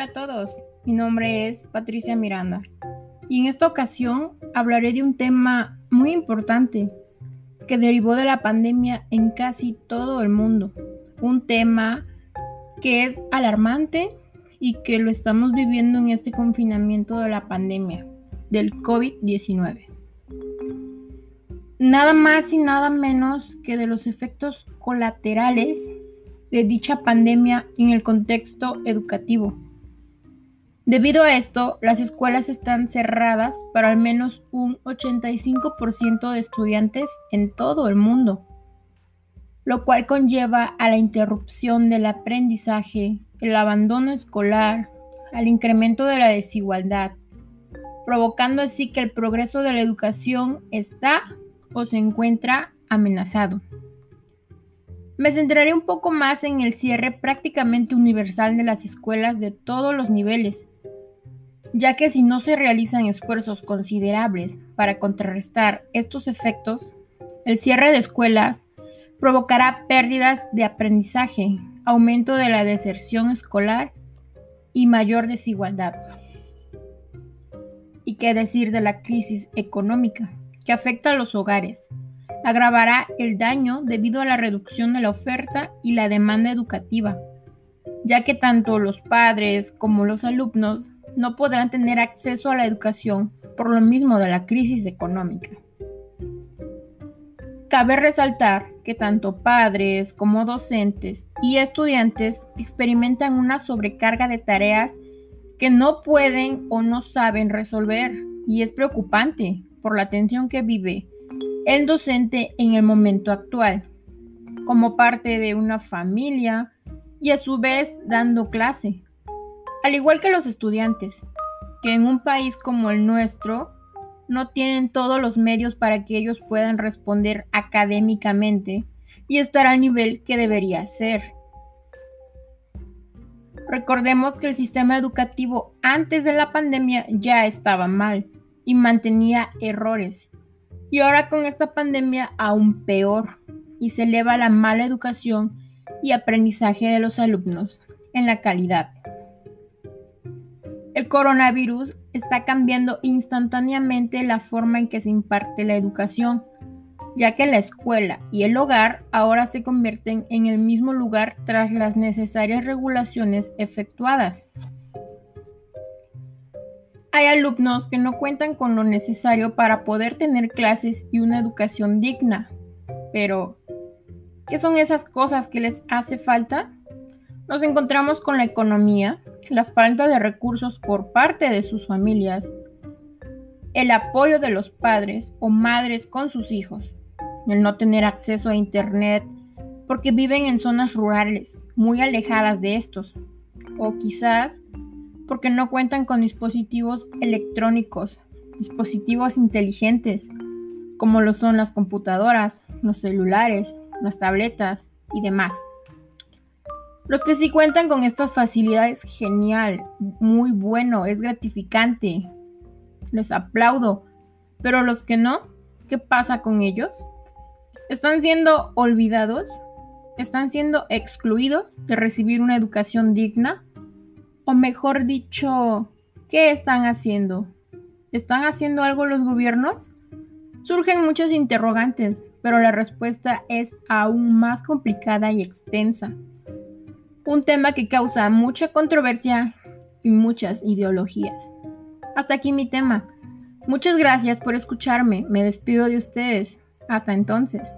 Hola a todos, mi nombre es Patricia Miranda y en esta ocasión hablaré de un tema muy importante que derivó de la pandemia en casi todo el mundo. Un tema que es alarmante y que lo estamos viviendo en este confinamiento de la pandemia del COVID-19. Nada más y nada menos que de los efectos colaterales de dicha pandemia en el contexto educativo. Debido a esto, las escuelas están cerradas para al menos un 85% de estudiantes en todo el mundo, lo cual conlleva a la interrupción del aprendizaje, el abandono escolar, al incremento de la desigualdad, provocando así que el progreso de la educación está o se encuentra amenazado. Me centraré un poco más en el cierre prácticamente universal de las escuelas de todos los niveles, ya que si no se realizan esfuerzos considerables para contrarrestar estos efectos, el cierre de escuelas provocará pérdidas de aprendizaje, aumento de la deserción escolar y mayor desigualdad. ¿Y qué decir de la crisis económica que afecta a los hogares? agravará el daño debido a la reducción de la oferta y la demanda educativa, ya que tanto los padres como los alumnos no podrán tener acceso a la educación por lo mismo de la crisis económica. Cabe resaltar que tanto padres como docentes y estudiantes experimentan una sobrecarga de tareas que no pueden o no saben resolver y es preocupante por la tensión que vive el docente en el momento actual, como parte de una familia y a su vez dando clase, al igual que los estudiantes, que en un país como el nuestro no tienen todos los medios para que ellos puedan responder académicamente y estar al nivel que debería ser. Recordemos que el sistema educativo antes de la pandemia ya estaba mal y mantenía errores y ahora con esta pandemia aún peor y se eleva la mala educación y aprendizaje de los alumnos en la calidad. El coronavirus está cambiando instantáneamente la forma en que se imparte la educación, ya que la escuela y el hogar ahora se convierten en el mismo lugar tras las necesarias regulaciones efectuadas. Hay alumnos que no cuentan con lo necesario para poder tener clases y una educación digna. Pero, ¿qué son esas cosas que les hace falta? Nos encontramos con la economía, la falta de recursos por parte de sus familias, el apoyo de los padres o madres con sus hijos, el no tener acceso a Internet porque viven en zonas rurales muy alejadas de estos, o quizás porque no cuentan con dispositivos electrónicos, dispositivos inteligentes, como lo son las computadoras, los celulares, las tabletas y demás. Los que sí cuentan con estas facilidades, genial, muy bueno, es gratificante. Les aplaudo. Pero los que no, ¿qué pasa con ellos? ¿Están siendo olvidados? ¿Están siendo excluidos de recibir una educación digna? O mejor dicho, ¿qué están haciendo? ¿Están haciendo algo los gobiernos? Surgen muchos interrogantes, pero la respuesta es aún más complicada y extensa. Un tema que causa mucha controversia y muchas ideologías. Hasta aquí mi tema. Muchas gracias por escucharme. Me despido de ustedes. Hasta entonces.